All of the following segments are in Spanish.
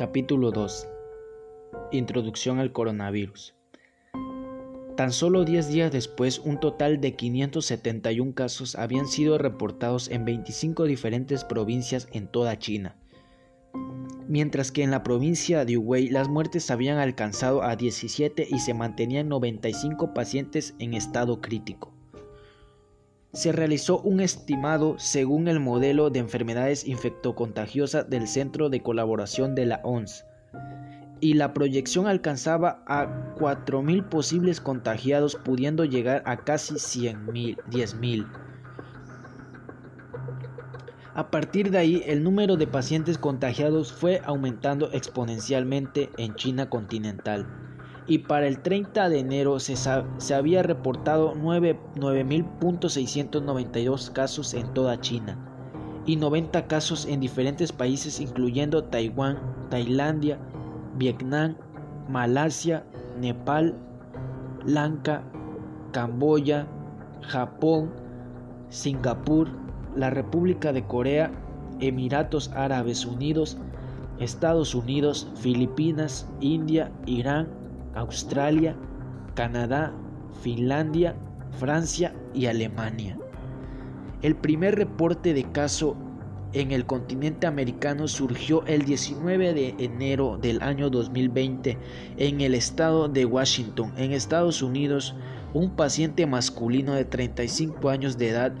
Capítulo 2 Introducción al coronavirus. Tan solo 10 días después, un total de 571 casos habían sido reportados en 25 diferentes provincias en toda China, mientras que en la provincia de Hubei las muertes habían alcanzado a 17 y se mantenían 95 pacientes en estado crítico se realizó un estimado según el modelo de enfermedades infectocontagiosas del Centro de Colaboración de la ONS y la proyección alcanzaba a 4.000 posibles contagiados pudiendo llegar a casi 100.000, 10.000. A partir de ahí, el número de pacientes contagiados fue aumentando exponencialmente en China continental y para el 30 de enero se, había reportado 9.692 casos en toda China y 90 casos en diferentes países incluyendo Taiwán, Tailandia, Vietnam, Malasia, Nepal, Lanka, Camboya, Japón, Singapur, la República de Corea, Emiratos Árabes Unidos, Estados Unidos, Filipinas, India, Irán, Australia, Canadá, Finlandia, Francia y Alemania. El primer reporte de caso en el continente americano surgió el 19 de enero del año 2020 en el estado de Washington, en Estados Unidos. Un paciente masculino de 35 años de edad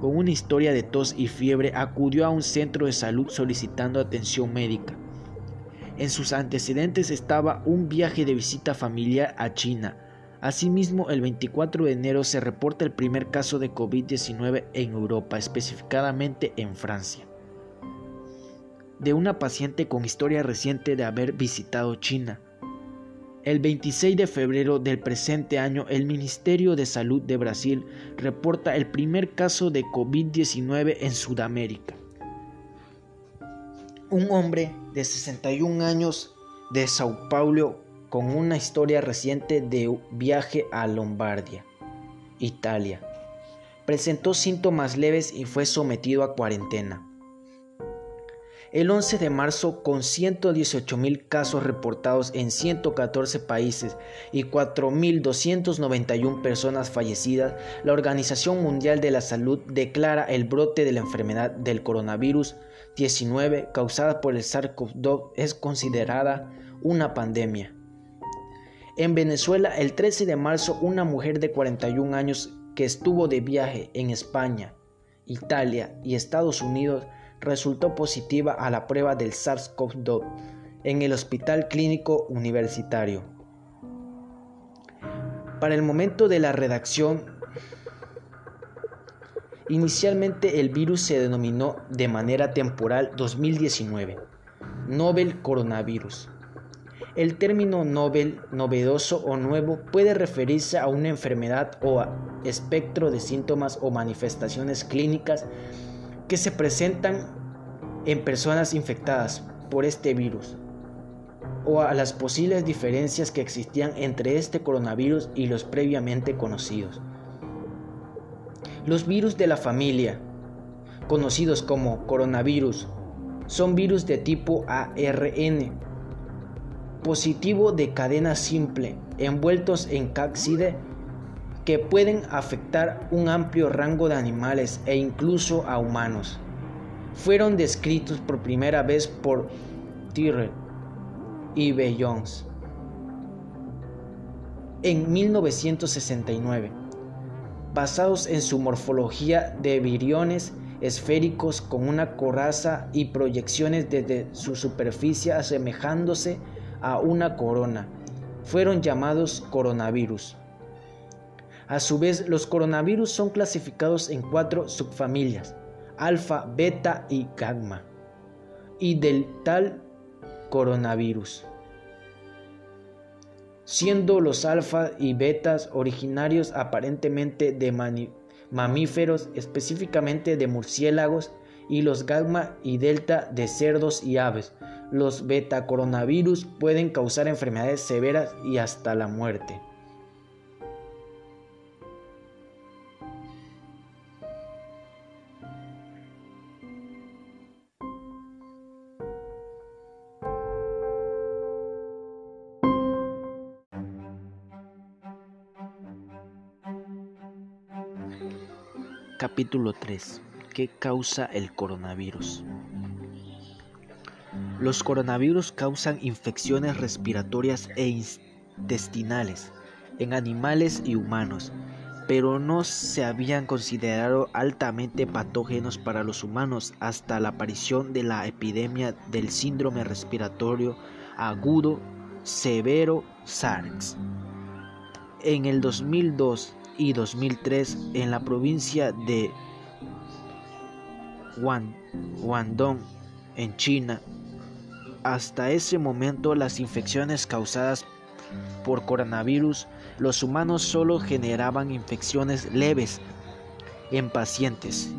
con una historia de tos y fiebre acudió a un centro de salud solicitando atención médica. En sus antecedentes estaba un viaje de visita familiar a China. Asimismo, el 24 de enero se reporta el primer caso de COVID-19 en Europa, específicamente en Francia, de una paciente con historia reciente de haber visitado China. El 26 de febrero del presente año, el Ministerio de Salud de Brasil reporta el primer caso de COVID-19 en Sudamérica un hombre de 61 años de Sao Paulo con una historia reciente de viaje a Lombardia, Italia. Presentó síntomas leves y fue sometido a cuarentena. El 11 de marzo, con 118 mil casos reportados en 114 países y 4.291 personas fallecidas, la Organización Mundial de la Salud declara el brote de la enfermedad del coronavirus 19 causada por el SARS-CoV-2 es considerada una pandemia. En Venezuela, el 13 de marzo, una mujer de 41 años que estuvo de viaje en España, Italia y Estados Unidos resultó positiva a la prueba del SARS-CoV-2 en el Hospital Clínico Universitario. Para el momento de la redacción Inicialmente el virus se denominó de manera temporal 2019, Nobel Coronavirus. El término Nobel, novedoso o nuevo puede referirse a una enfermedad o a espectro de síntomas o manifestaciones clínicas que se presentan en personas infectadas por este virus o a las posibles diferencias que existían entre este coronavirus y los previamente conocidos. Los virus de la familia, conocidos como coronavirus, son virus de tipo ARN, positivo de cadena simple, envueltos en cápside que pueden afectar un amplio rango de animales e incluso a humanos. Fueron descritos por primera vez por Tyrrell y B. Jones en 1969 basados en su morfología de viriones esféricos con una coraza y proyecciones desde su superficie asemejándose a una corona. Fueron llamados coronavirus. A su vez, los coronavirus son clasificados en cuatro subfamilias, alfa, beta y gamma, y del tal coronavirus siendo los alfa y betas originarios aparentemente de mamíferos, específicamente de murciélagos, y los gamma y delta de cerdos y aves. Los beta coronavirus pueden causar enfermedades severas y hasta la muerte. Capítulo 3. ¿Qué causa el coronavirus? Los coronavirus causan infecciones respiratorias e intestinales en animales y humanos, pero no se habían considerado altamente patógenos para los humanos hasta la aparición de la epidemia del síndrome respiratorio agudo severo SARS. En el 2002 y 2003 en la provincia de Guangdong en China. Hasta ese momento las infecciones causadas por coronavirus, los humanos solo generaban infecciones leves en pacientes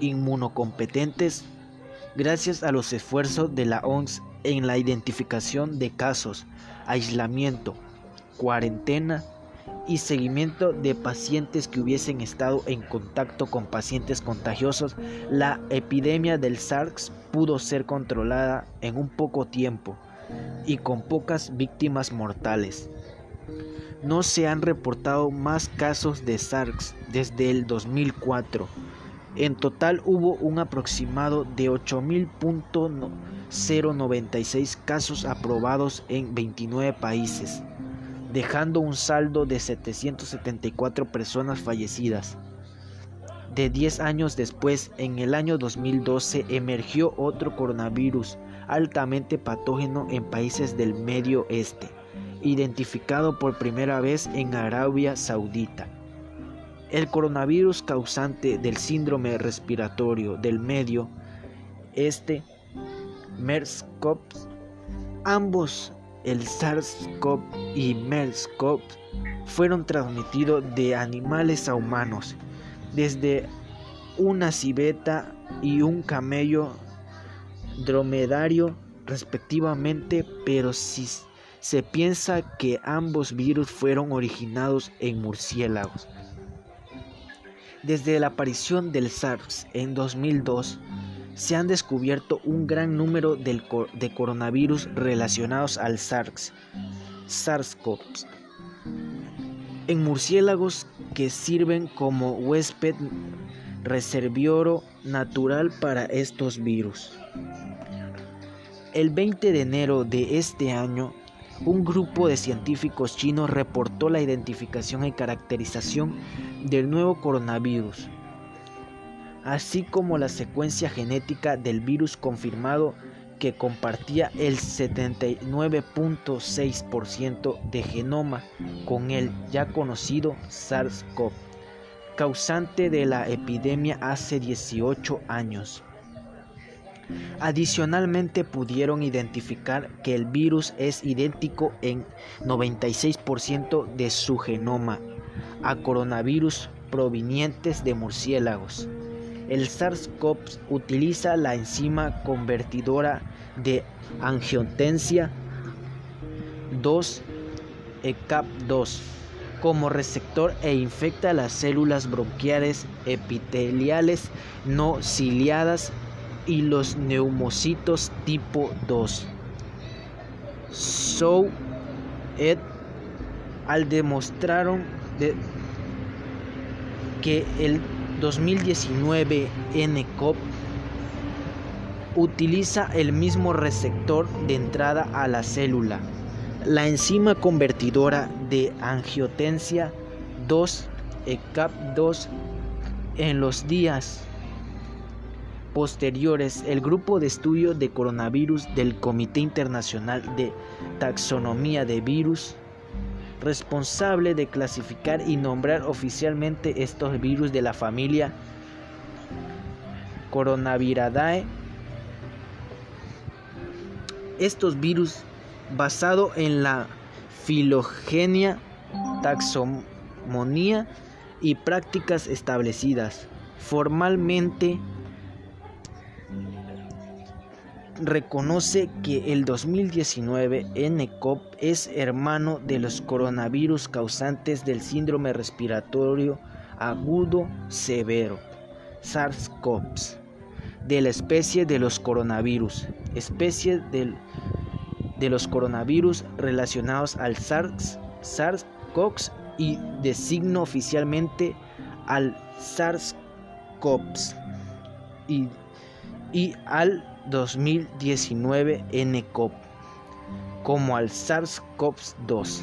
inmunocompetentes gracias a los esfuerzos de la OMS en la identificación de casos, aislamiento, cuarentena y seguimiento de pacientes que hubiesen estado en contacto con pacientes contagiosos, la epidemia del SARS pudo ser controlada en un poco tiempo y con pocas víctimas mortales. No se han reportado más casos de SARS desde el 2004. En total hubo un aproximado de 8.096 casos aprobados en 29 países dejando un saldo de 774 personas fallecidas. De 10 años después, en el año 2012, emergió otro coronavirus altamente patógeno en países del Medio Este, identificado por primera vez en Arabia Saudita. El coronavirus causante del síndrome respiratorio del Medio Este, MERS-CoV, ambos el SARS-CoV y MERS-CoV fueron transmitidos de animales a humanos, desde una civeta y un camello dromedario respectivamente, pero si se piensa que ambos virus fueron originados en murciélagos. Desde la aparición del SARS en 2002, se han descubierto un gran número de coronavirus relacionados al SARS, SARS-CoV, en murciélagos que sirven como huésped reservorio natural para estos virus. El 20 de enero de este año, un grupo de científicos chinos reportó la identificación y caracterización del nuevo coronavirus así como la secuencia genética del virus confirmado que compartía el 79.6% de genoma con el ya conocido SARS-CoV, causante de la epidemia hace 18 años. Adicionalmente pudieron identificar que el virus es idéntico en 96% de su genoma a coronavirus provenientes de murciélagos. El SARS-CoV utiliza la enzima convertidora de angiotensia 2 ECAP2 como receptor e infecta las células bronquiales epiteliales no ciliadas y los neumocitos tipo 2. So et al demostraron que el 2019 NCOP utiliza el mismo receptor de entrada a la célula, la enzima convertidora de angiotensia 2 ECAP2 en los días posteriores, el grupo de estudio de coronavirus del Comité Internacional de Taxonomía de Virus responsable de clasificar y nombrar oficialmente estos virus de la familia Coronaviridae. Estos virus, basado en la filogenia, taxonomía y prácticas establecidas, formalmente reconoce que el 2019 NCOV es hermano de los coronavirus causantes del síndrome respiratorio agudo severo, SARS-CoV, de la especie de los coronavirus, especie de los coronavirus relacionados al SARS, SARS-CoV y designo oficialmente al SARS COPS y, y al 2019 NCOP como al SARS-CoV-2.